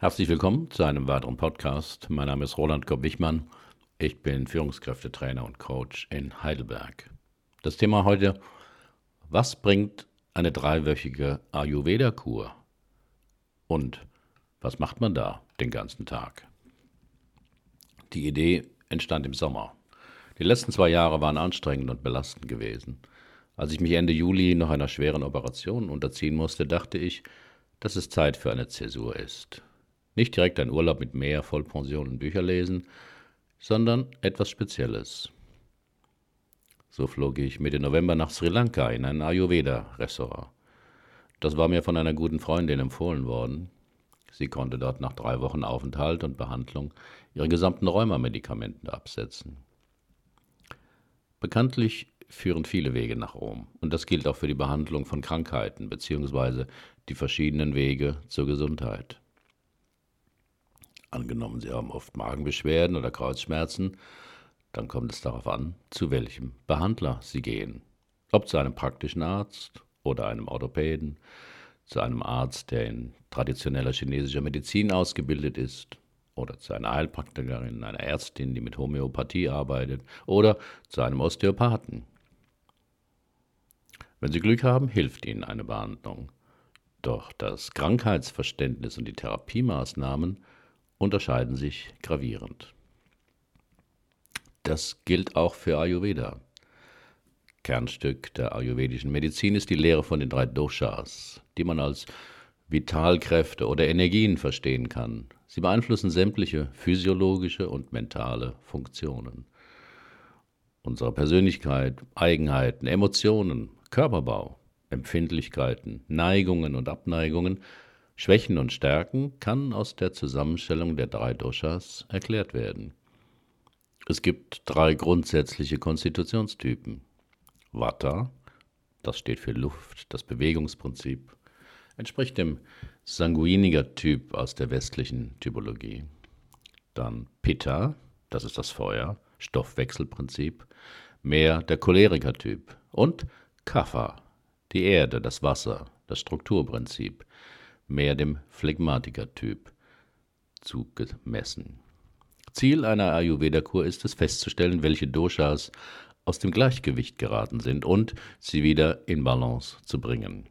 Herzlich willkommen zu einem weiteren Podcast. Mein Name ist Roland Kopp-Wichmann. Ich bin Führungskräftetrainer und Coach in Heidelberg. Das Thema heute: Was bringt eine dreiwöchige Ayurveda-Kur? Und was macht man da den ganzen Tag? Die Idee entstand im Sommer. Die letzten zwei Jahre waren anstrengend und belastend gewesen. Als ich mich Ende Juli noch einer schweren Operation unterziehen musste, dachte ich, dass es Zeit für eine Zäsur ist. Nicht direkt ein Urlaub mit Meer, Vollpension und Bücher lesen, sondern etwas Spezielles. So flog ich Mitte November nach Sri Lanka in ein Ayurveda-Restaurant. Das war mir von einer guten Freundin empfohlen worden. Sie konnte dort nach drei Wochen Aufenthalt und Behandlung ihre gesamten Rheumamedikamenten absetzen. Bekanntlich führen viele Wege nach Rom. Und das gilt auch für die Behandlung von Krankheiten bzw. die verschiedenen Wege zur Gesundheit. Angenommen, Sie haben oft Magenbeschwerden oder Kreuzschmerzen, dann kommt es darauf an, zu welchem Behandler Sie gehen. Ob zu einem praktischen Arzt oder einem Orthopäden, zu einem Arzt, der in traditioneller chinesischer Medizin ausgebildet ist oder zu einer Heilpraktikerin, einer Ärztin, die mit Homöopathie arbeitet, oder zu einem Osteopathen. Wenn Sie Glück haben, hilft Ihnen eine Behandlung. Doch das Krankheitsverständnis und die Therapiemaßnahmen unterscheiden sich gravierend. Das gilt auch für Ayurveda. Kernstück der ayurvedischen Medizin ist die Lehre von den drei Doshas, die man als Vitalkräfte oder Energien verstehen kann. Sie beeinflussen sämtliche physiologische und mentale Funktionen. Unsere Persönlichkeit, Eigenheiten, Emotionen, Körperbau, Empfindlichkeiten, Neigungen und Abneigungen, Schwächen und Stärken kann aus der Zusammenstellung der drei Doshas erklärt werden. Es gibt drei grundsätzliche Konstitutionstypen. Vata, das steht für Luft, das Bewegungsprinzip entspricht dem Sanguiniger-Typ aus der westlichen Typologie. Dann Pitta, das ist das Feuer, Stoffwechselprinzip, mehr der Choleriker-Typ. Und Kapha, die Erde, das Wasser, das Strukturprinzip, mehr dem Phlegmatiker-Typ zugemessen. Ziel einer Ayurveda-Kur ist es festzustellen, welche Doshas aus dem Gleichgewicht geraten sind und sie wieder in Balance zu bringen.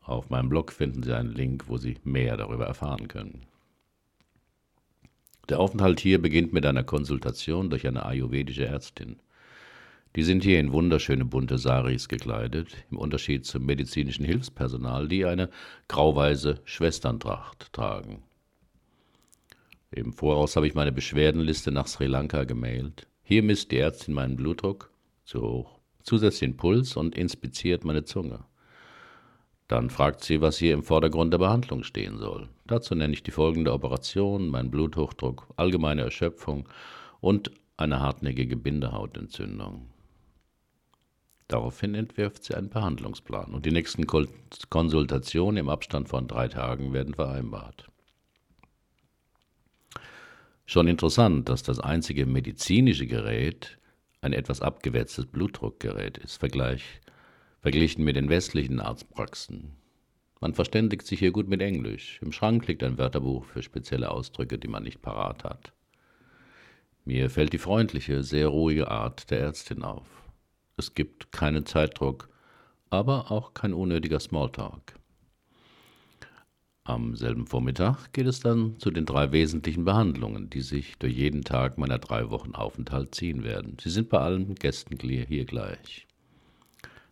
Auf meinem Blog finden Sie einen Link, wo Sie mehr darüber erfahren können. Der Aufenthalt hier beginnt mit einer Konsultation durch eine ayurvedische Ärztin. Die sind hier in wunderschöne bunte Saris gekleidet, im Unterschied zum medizinischen Hilfspersonal, die eine grauweiße Schwesterntracht tragen. Im Voraus habe ich meine Beschwerdenliste nach Sri Lanka gemailt. Hier misst die Ärztin meinen Blutdruck zu hoch, zusätzlich den Puls und inspiziert meine Zunge. Dann fragt sie, was hier im Vordergrund der Behandlung stehen soll. Dazu nenne ich die folgende Operation, meinen Bluthochdruck, allgemeine Erschöpfung und eine hartnäckige Bindehautentzündung. Daraufhin entwirft sie einen Behandlungsplan und die nächsten Konsultationen im Abstand von drei Tagen werden vereinbart. Schon interessant, dass das einzige medizinische Gerät ein etwas abgewetztes Blutdruckgerät ist, Vergleich verglichen mit den westlichen Arztpraxen. Man verständigt sich hier gut mit Englisch. Im Schrank liegt ein Wörterbuch für spezielle Ausdrücke, die man nicht parat hat. Mir fällt die freundliche, sehr ruhige Art der Ärztin auf. Es gibt keinen Zeitdruck, aber auch kein unnötiger Smalltalk. Am selben Vormittag geht es dann zu den drei wesentlichen Behandlungen, die sich durch jeden Tag meiner drei Wochen Aufenthalt ziehen werden. Sie sind bei allen Gästen hier gleich.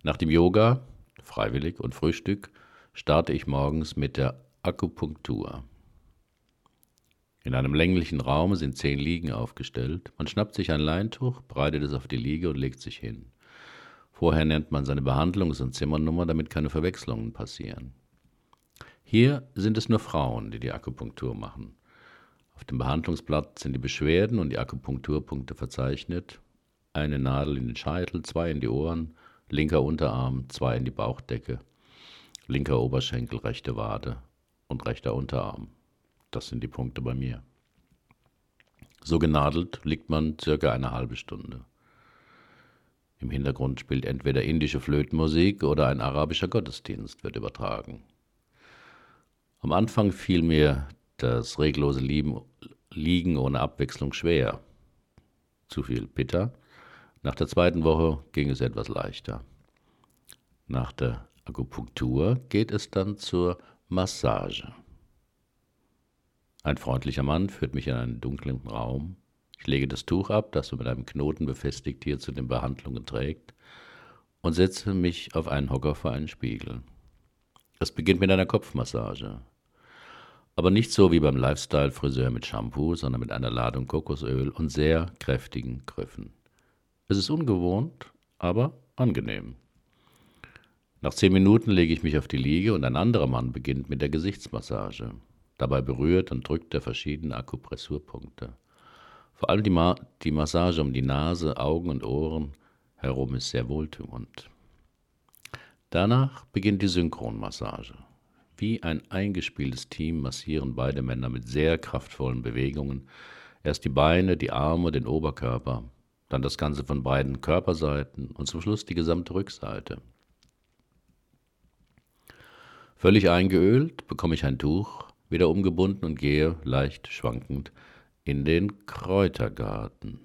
Nach dem Yoga, freiwillig und Frühstück, starte ich morgens mit der Akupunktur. In einem länglichen Raum sind zehn Liegen aufgestellt. Man schnappt sich ein Leintuch, breitet es auf die Liege und legt sich hin. Vorher nennt man seine Behandlungs- und Zimmernummer, damit keine Verwechslungen passieren. Hier sind es nur Frauen, die die Akupunktur machen. Auf dem Behandlungsblatt sind die Beschwerden und die Akupunkturpunkte verzeichnet. Eine Nadel in den Scheitel, zwei in die Ohren, linker Unterarm, zwei in die Bauchdecke, linker Oberschenkel, rechte Wade und rechter Unterarm. Das sind die Punkte bei mir. So genadelt liegt man circa eine halbe Stunde. Im Hintergrund spielt entweder indische Flötenmusik oder ein arabischer Gottesdienst wird übertragen. Am Anfang fiel mir das reglose Liegen ohne Abwechslung schwer. Zu viel bitter. Nach der zweiten Woche ging es etwas leichter. Nach der Akupunktur geht es dann zur Massage. Ein freundlicher Mann führt mich in einen dunklen Raum. Ich lege das Tuch ab, das man mit einem Knoten befestigt hier zu den Behandlungen trägt, und setze mich auf einen Hocker vor einen Spiegel. Es beginnt mit einer Kopfmassage. Aber nicht so wie beim Lifestyle-Friseur mit Shampoo, sondern mit einer Ladung Kokosöl und sehr kräftigen Griffen. Es ist ungewohnt, aber angenehm. Nach zehn Minuten lege ich mich auf die Liege und ein anderer Mann beginnt mit der Gesichtsmassage. Dabei berührt und drückt er verschiedene Akupressurpunkte. Vor allem die, Ma die Massage um die Nase, Augen und Ohren herum ist sehr wohltuend. Danach beginnt die Synchronmassage. Wie ein eingespieltes Team massieren beide Männer mit sehr kraftvollen Bewegungen erst die Beine, die Arme, den Oberkörper, dann das Ganze von beiden Körperseiten und zum Schluss die gesamte Rückseite. Völlig eingeölt bekomme ich ein Tuch, wieder umgebunden und gehe, leicht schwankend, in den Kräutergarten.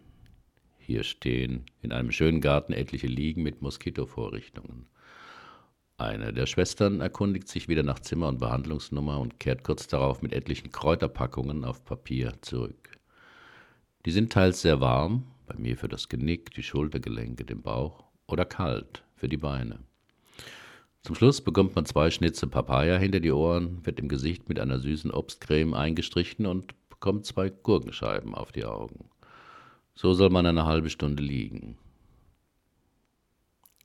Hier stehen in einem schönen Garten etliche Liegen mit Moskitovorrichtungen. Eine der Schwestern erkundigt sich wieder nach Zimmer und Behandlungsnummer und kehrt kurz darauf mit etlichen Kräuterpackungen auf Papier zurück. Die sind teils sehr warm, bei mir für das Genick, die Schultergelenke, den Bauch, oder kalt für die Beine. Zum Schluss bekommt man zwei Schnitze Papaya hinter die Ohren, wird im Gesicht mit einer süßen Obstcreme eingestrichen und bekommt zwei Gurkenscheiben auf die Augen. So soll man eine halbe Stunde liegen.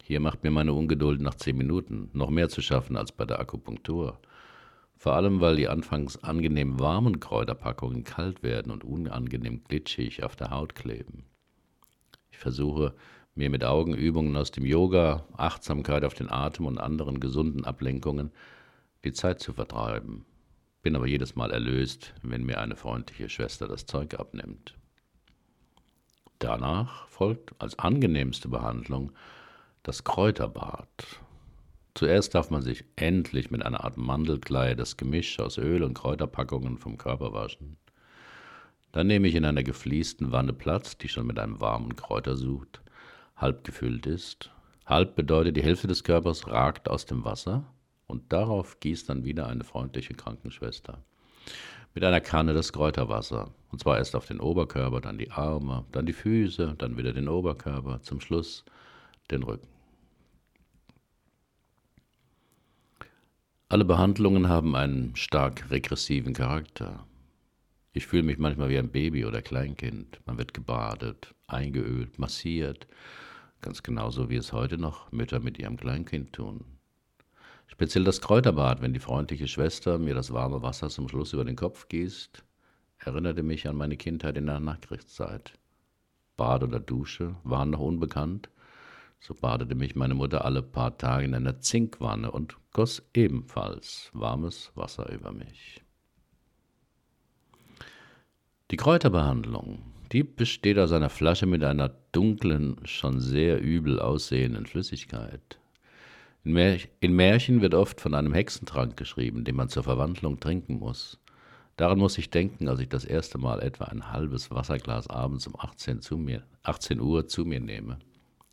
Hier macht mir meine Ungeduld nach zehn Minuten noch mehr zu schaffen als bei der Akupunktur. Vor allem, weil die anfangs angenehm warmen Kräuterpackungen kalt werden und unangenehm glitschig auf der Haut kleben. Ich versuche, mir mit Augenübungen aus dem Yoga, Achtsamkeit auf den Atem und anderen gesunden Ablenkungen die Zeit zu vertreiben. Bin aber jedes Mal erlöst, wenn mir eine freundliche Schwester das Zeug abnimmt. Danach folgt als angenehmste Behandlung das Kräuterbad. Zuerst darf man sich endlich mit einer Art Mandelkleid das Gemisch aus Öl und Kräuterpackungen vom Körper waschen. Dann nehme ich in einer gefliesten Wanne Platz, die schon mit einem warmen Kräutersud halb gefüllt ist. Halb bedeutet, die Hälfte des Körpers ragt aus dem Wasser und darauf gießt dann wieder eine freundliche Krankenschwester mit einer Kanne das Kräuterwasser. Und zwar erst auf den Oberkörper, dann die Arme, dann die Füße, dann wieder den Oberkörper, zum Schluss den Rücken. Alle Behandlungen haben einen stark regressiven Charakter. Ich fühle mich manchmal wie ein Baby oder Kleinkind. Man wird gebadet, eingeölt, massiert, ganz genauso wie es heute noch Mütter mit ihrem Kleinkind tun. Speziell das Kräuterbad, wenn die freundliche Schwester mir das warme Wasser zum Schluss über den Kopf gießt, erinnerte mich an meine Kindheit in der Nachkriegszeit. Bad oder Dusche waren noch unbekannt, so badete mich meine Mutter alle paar Tage in einer Zinkwanne und goss ebenfalls warmes Wasser über mich. Die Kräuterbehandlung, die besteht aus einer Flasche mit einer dunklen, schon sehr übel aussehenden Flüssigkeit. In, Märch in Märchen wird oft von einem Hexentrank geschrieben, den man zur Verwandlung trinken muss. Daran muss ich denken, als ich das erste Mal etwa ein halbes Wasserglas abends um 18, zu mir, 18 Uhr zu mir nehme.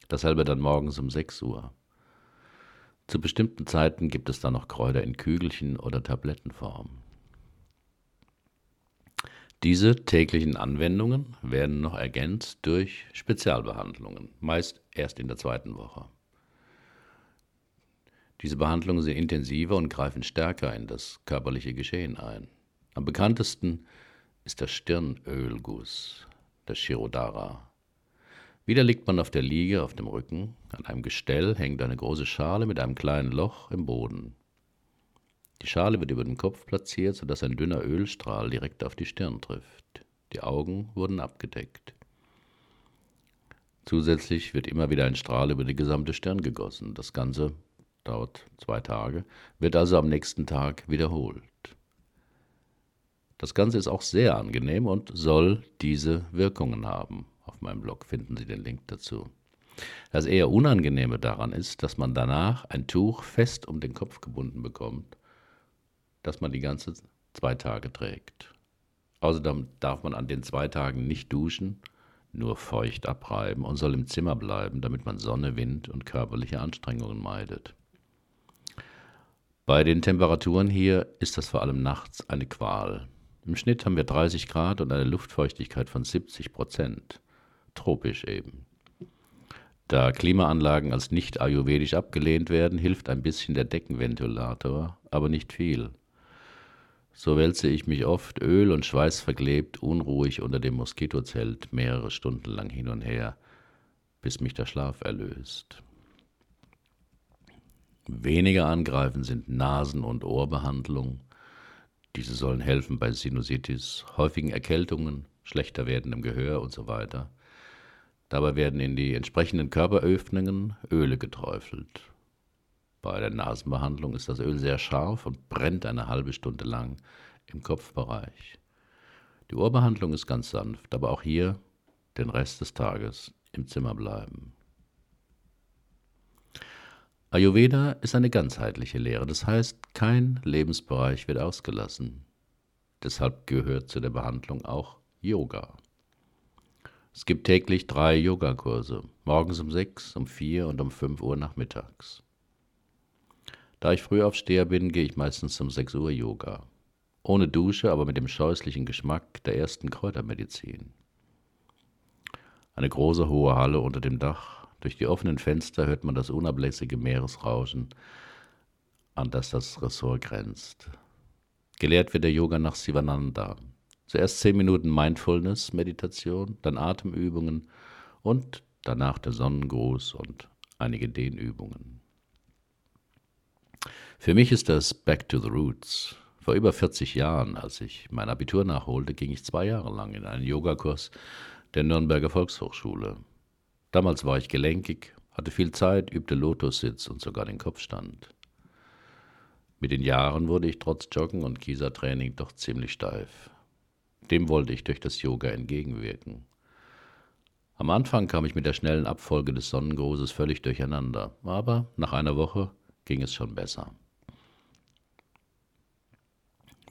Dasselbe dann morgens um 6 Uhr. Zu bestimmten Zeiten gibt es dann noch Kräuter in Kügelchen oder Tablettenform. Diese täglichen Anwendungen werden noch ergänzt durch Spezialbehandlungen, meist erst in der zweiten Woche. Diese Behandlungen sind intensiver und greifen stärker in das körperliche Geschehen ein. Am bekanntesten ist der Stirnölguss, der Shirodara. Wieder liegt man auf der Liege auf dem Rücken. An einem Gestell hängt eine große Schale mit einem kleinen Loch im Boden. Die Schale wird über den Kopf platziert, sodass ein dünner Ölstrahl direkt auf die Stirn trifft. Die Augen wurden abgedeckt. Zusätzlich wird immer wieder ein Strahl über die gesamte Stirn gegossen. Das Ganze dauert zwei Tage, wird also am nächsten Tag wiederholt. Das Ganze ist auch sehr angenehm und soll diese Wirkungen haben. Auf meinem Blog finden Sie den Link dazu. Das eher Unangenehme daran ist, dass man danach ein Tuch fest um den Kopf gebunden bekommt, das man die ganze zwei Tage trägt. Außerdem darf man an den zwei Tagen nicht duschen, nur feucht abreiben und soll im Zimmer bleiben, damit man Sonne, Wind und körperliche Anstrengungen meidet. Bei den Temperaturen hier ist das vor allem nachts eine Qual. Im Schnitt haben wir 30 Grad und eine Luftfeuchtigkeit von 70 Prozent. Tropisch eben. Da Klimaanlagen als nicht ayurvedisch abgelehnt werden, hilft ein bisschen der Deckenventilator, aber nicht viel. So wälze ich mich oft öl- und schweißverklebt unruhig unter dem Moskitozelt mehrere Stunden lang hin und her, bis mich der Schlaf erlöst. Weniger angreifend sind Nasen- und Ohrbehandlung. Diese sollen helfen bei Sinusitis, häufigen Erkältungen, schlechter werdendem Gehör und so weiter. Dabei werden in die entsprechenden Körperöffnungen Öle geträufelt. Bei der Nasenbehandlung ist das Öl sehr scharf und brennt eine halbe Stunde lang im Kopfbereich. Die Ohrbehandlung ist ganz sanft, aber auch hier den Rest des Tages im Zimmer bleiben. Ayurveda ist eine ganzheitliche Lehre, das heißt, kein Lebensbereich wird ausgelassen. Deshalb gehört zu der Behandlung auch Yoga. Es gibt täglich drei Yogakurse, morgens um sechs, um vier und um fünf Uhr nachmittags. Da ich Frühaufsteher bin, gehe ich meistens um sechs Uhr Yoga. Ohne Dusche, aber mit dem scheußlichen Geschmack der ersten Kräutermedizin. Eine große hohe Halle unter dem Dach. Durch die offenen Fenster hört man das unablässige Meeresrauschen, an das das Ressort grenzt. Gelehrt wird der Yoga nach Sivananda, Zuerst zehn Minuten Mindfulness, Meditation, dann Atemübungen und danach der Sonnengruß und einige Dehnübungen. Für mich ist das Back to the Roots. Vor über 40 Jahren, als ich mein Abitur nachholte, ging ich zwei Jahre lang in einen Yogakurs der Nürnberger Volkshochschule. Damals war ich gelenkig, hatte viel Zeit, übte Lotussitz und sogar den Kopfstand. Mit den Jahren wurde ich trotz Joggen und Kiesertraining doch ziemlich steif. Dem wollte ich durch das Yoga entgegenwirken. Am Anfang kam ich mit der schnellen Abfolge des Sonnengrußes völlig durcheinander, aber nach einer Woche ging es schon besser.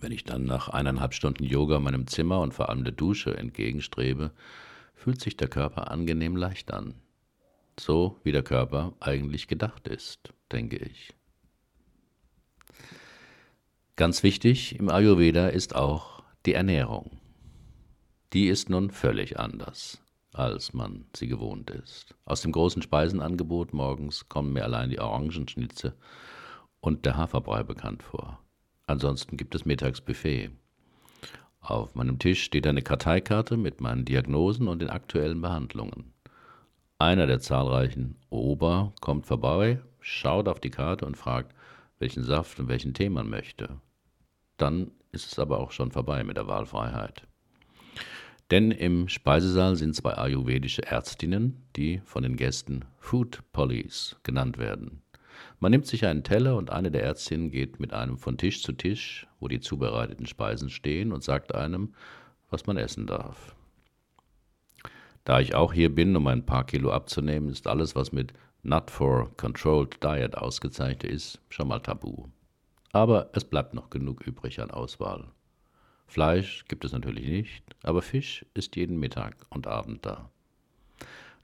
Wenn ich dann nach eineinhalb Stunden Yoga meinem Zimmer und vor allem der Dusche entgegenstrebe, fühlt sich der Körper angenehm leicht an. So wie der Körper eigentlich gedacht ist, denke ich. Ganz wichtig im Ayurveda ist auch die Ernährung die ist nun völlig anders, als man sie gewohnt ist. Aus dem großen Speisenangebot morgens kommen mir allein die Orangenschnitze und der Haferbrei bekannt vor. Ansonsten gibt es Mittagsbuffet. Auf meinem Tisch steht eine Karteikarte mit meinen Diagnosen und den aktuellen Behandlungen. Einer der zahlreichen Ober kommt vorbei, schaut auf die Karte und fragt, welchen Saft und welchen Tee man möchte. Dann ist es aber auch schon vorbei mit der Wahlfreiheit. Denn im Speisesaal sind zwei ayurvedische Ärztinnen, die von den Gästen Food Police genannt werden. Man nimmt sich einen Teller und eine der Ärztinnen geht mit einem von Tisch zu Tisch, wo die zubereiteten Speisen stehen, und sagt einem, was man essen darf. Da ich auch hier bin, um ein paar Kilo abzunehmen, ist alles, was mit Not for Controlled Diet ausgezeichnet ist, schon mal tabu. Aber es bleibt noch genug übrig an Auswahl. Fleisch gibt es natürlich nicht, aber Fisch ist jeden Mittag und Abend da.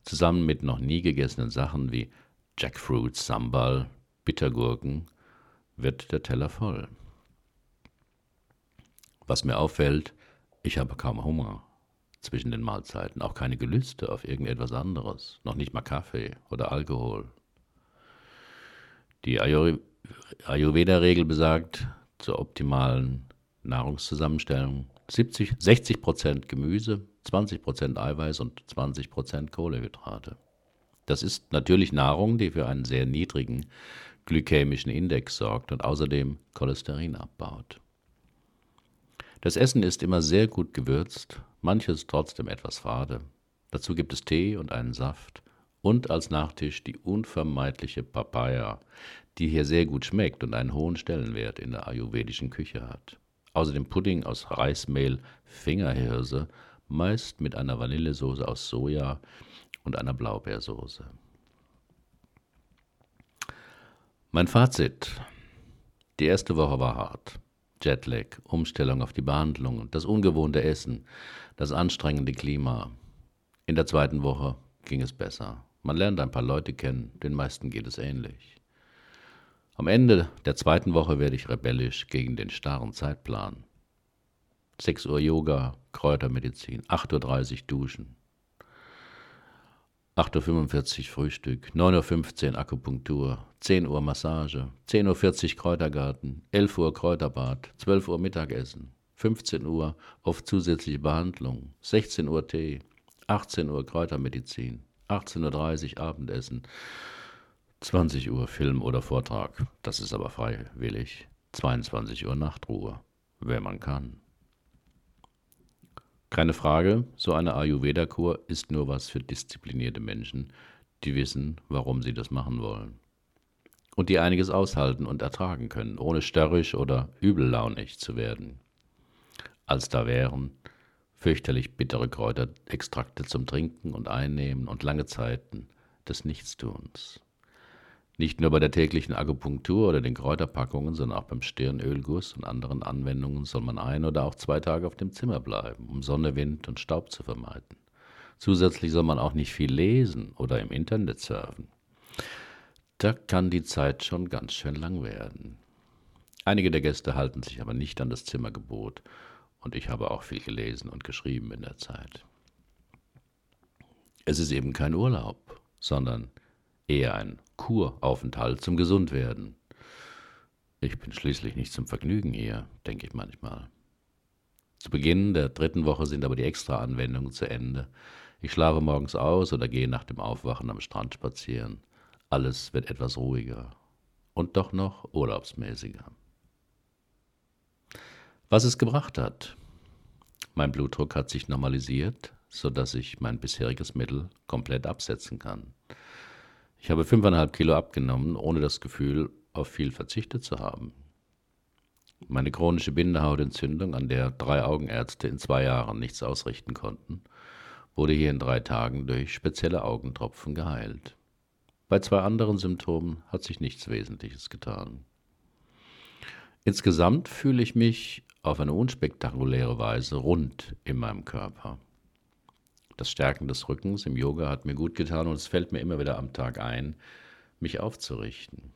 Zusammen mit noch nie gegessenen Sachen wie Jackfruit, Sambal, Bittergurken wird der Teller voll. Was mir auffällt, ich habe kaum Hunger zwischen den Mahlzeiten, auch keine Gelüste auf irgendetwas anderes, noch nicht mal Kaffee oder Alkohol. Die Ayurveda-Regel besagt, zur optimalen Nahrungszusammenstellung 70, 60 Prozent Gemüse, 20 Prozent Eiweiß und 20 Prozent Kohlenhydrate. Das ist natürlich Nahrung, die für einen sehr niedrigen glykämischen Index sorgt und außerdem Cholesterin abbaut. Das Essen ist immer sehr gut gewürzt, manches trotzdem etwas fade. Dazu gibt es Tee und einen Saft und als Nachtisch die unvermeidliche Papaya, die hier sehr gut schmeckt und einen hohen Stellenwert in der ayurvedischen Küche hat. Außerdem Pudding aus Reismehl, Fingerhirse, meist mit einer Vanillesoße aus Soja und einer Blaubeersoße. Mein Fazit. Die erste Woche war hart. Jetlag, Umstellung auf die Behandlung, das ungewohnte Essen, das anstrengende Klima. In der zweiten Woche ging es besser. Man lernt ein paar Leute kennen, den meisten geht es ähnlich. Am Ende der zweiten Woche werde ich rebellisch gegen den starren Zeitplan. 6 Uhr Yoga, Kräutermedizin, 8.30 Uhr Duschen, 8.45 Uhr Frühstück, 9.15 Uhr Akupunktur, 10 Uhr Massage, 10.40 Uhr Kräutergarten, 11 Uhr Kräuterbad, 12 Uhr Mittagessen, 15 Uhr auf zusätzliche Behandlung, 16 Uhr Tee, 18 Uhr Kräutermedizin, 18.30 Uhr Abendessen, 20 Uhr Film oder Vortrag, das ist aber freiwillig, 22 Uhr Nachtruhe, wenn man kann. Keine Frage, so eine Ayurveda-Kur ist nur was für disziplinierte Menschen, die wissen, warum sie das machen wollen. Und die einiges aushalten und ertragen können, ohne störrisch oder übellaunig zu werden. Als da wären fürchterlich bittere Kräuterextrakte zum Trinken und Einnehmen und lange Zeiten des Nichtstuns. Nicht nur bei der täglichen Akupunktur oder den Kräuterpackungen, sondern auch beim Stirnölguss und anderen Anwendungen soll man ein oder auch zwei Tage auf dem Zimmer bleiben, um Sonne, Wind und Staub zu vermeiden. Zusätzlich soll man auch nicht viel lesen oder im Internet surfen. Da kann die Zeit schon ganz schön lang werden. Einige der Gäste halten sich aber nicht an das Zimmergebot und ich habe auch viel gelesen und geschrieben in der Zeit. Es ist eben kein Urlaub, sondern eher ein Kuraufenthalt zum Gesundwerden. Ich bin schließlich nicht zum Vergnügen hier, denke ich manchmal. Zu Beginn der dritten Woche sind aber die Extra-Anwendungen zu Ende. Ich schlafe morgens aus oder gehe nach dem Aufwachen am Strand spazieren. Alles wird etwas ruhiger und doch noch urlaubsmäßiger. Was es gebracht hat. Mein Blutdruck hat sich normalisiert, sodass ich mein bisheriges Mittel komplett absetzen kann. Ich habe fünfeinhalb Kilo abgenommen, ohne das Gefühl, auf viel verzichtet zu haben. Meine chronische Bindehautentzündung, an der drei Augenärzte in zwei Jahren nichts ausrichten konnten, wurde hier in drei Tagen durch spezielle Augentropfen geheilt. Bei zwei anderen Symptomen hat sich nichts Wesentliches getan. Insgesamt fühle ich mich auf eine unspektakuläre Weise rund in meinem Körper. Das Stärken des Rückens im Yoga hat mir gut getan und es fällt mir immer wieder am Tag ein, mich aufzurichten.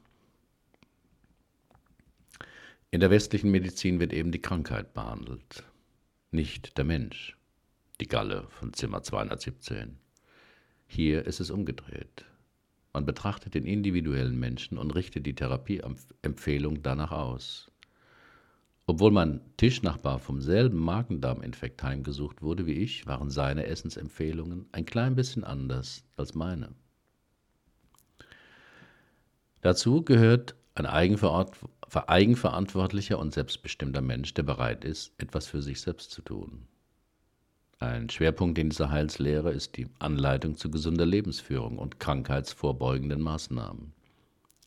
In der westlichen Medizin wird eben die Krankheit behandelt, nicht der Mensch, die Galle von Zimmer 217. Hier ist es umgedreht. Man betrachtet den individuellen Menschen und richtet die Therapieempfehlung danach aus. Obwohl mein Tischnachbar vom selben Magen-Darm-Infekt heimgesucht wurde wie ich, waren seine Essensempfehlungen ein klein bisschen anders als meine. Dazu gehört ein eigenverantwortlicher und selbstbestimmter Mensch, der bereit ist, etwas für sich selbst zu tun. Ein Schwerpunkt in dieser Heilslehre ist die Anleitung zu gesunder Lebensführung und krankheitsvorbeugenden Maßnahmen.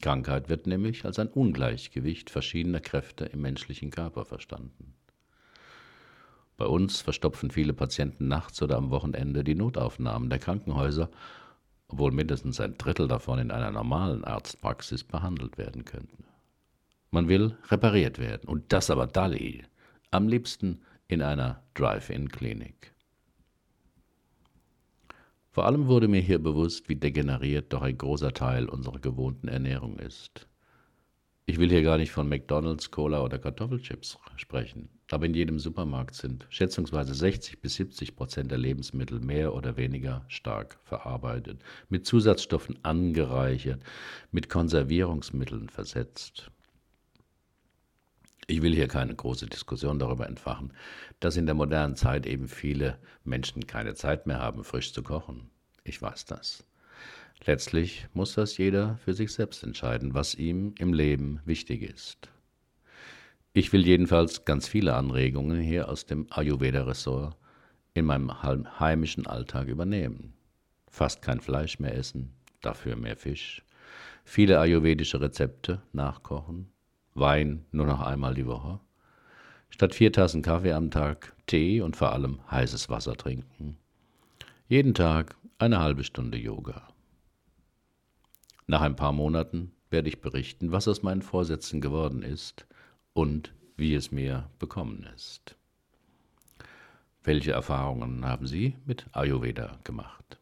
Krankheit wird nämlich als ein Ungleichgewicht verschiedener Kräfte im menschlichen Körper verstanden. Bei uns verstopfen viele Patienten nachts oder am Wochenende die Notaufnahmen der Krankenhäuser, obwohl mindestens ein Drittel davon in einer normalen Arztpraxis behandelt werden könnten. Man will repariert werden, und das aber Dali, am liebsten in einer Drive-In-Klinik. Vor allem wurde mir hier bewusst, wie degeneriert doch ein großer Teil unserer gewohnten Ernährung ist. Ich will hier gar nicht von McDonald's, Cola oder Kartoffelchips sprechen, aber in jedem Supermarkt sind schätzungsweise 60 bis 70 Prozent der Lebensmittel mehr oder weniger stark verarbeitet, mit Zusatzstoffen angereichert, mit Konservierungsmitteln versetzt. Ich will hier keine große Diskussion darüber entfachen, dass in der modernen Zeit eben viele Menschen keine Zeit mehr haben, frisch zu kochen. Ich weiß das. Letztlich muss das jeder für sich selbst entscheiden, was ihm im Leben wichtig ist. Ich will jedenfalls ganz viele Anregungen hier aus dem Ayurveda-Ressort in meinem heimischen Alltag übernehmen. Fast kein Fleisch mehr essen, dafür mehr Fisch, viele ayurvedische Rezepte nachkochen, Wein nur noch einmal die Woche. Statt vier Tassen Kaffee am Tag Tee und vor allem heißes Wasser trinken. Jeden Tag eine halbe Stunde Yoga. Nach ein paar Monaten werde ich berichten, was aus meinen Vorsätzen geworden ist und wie es mir bekommen ist. Welche Erfahrungen haben Sie mit Ayurveda gemacht?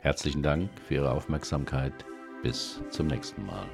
Herzlichen Dank für Ihre Aufmerksamkeit. Bis zum nächsten Mal.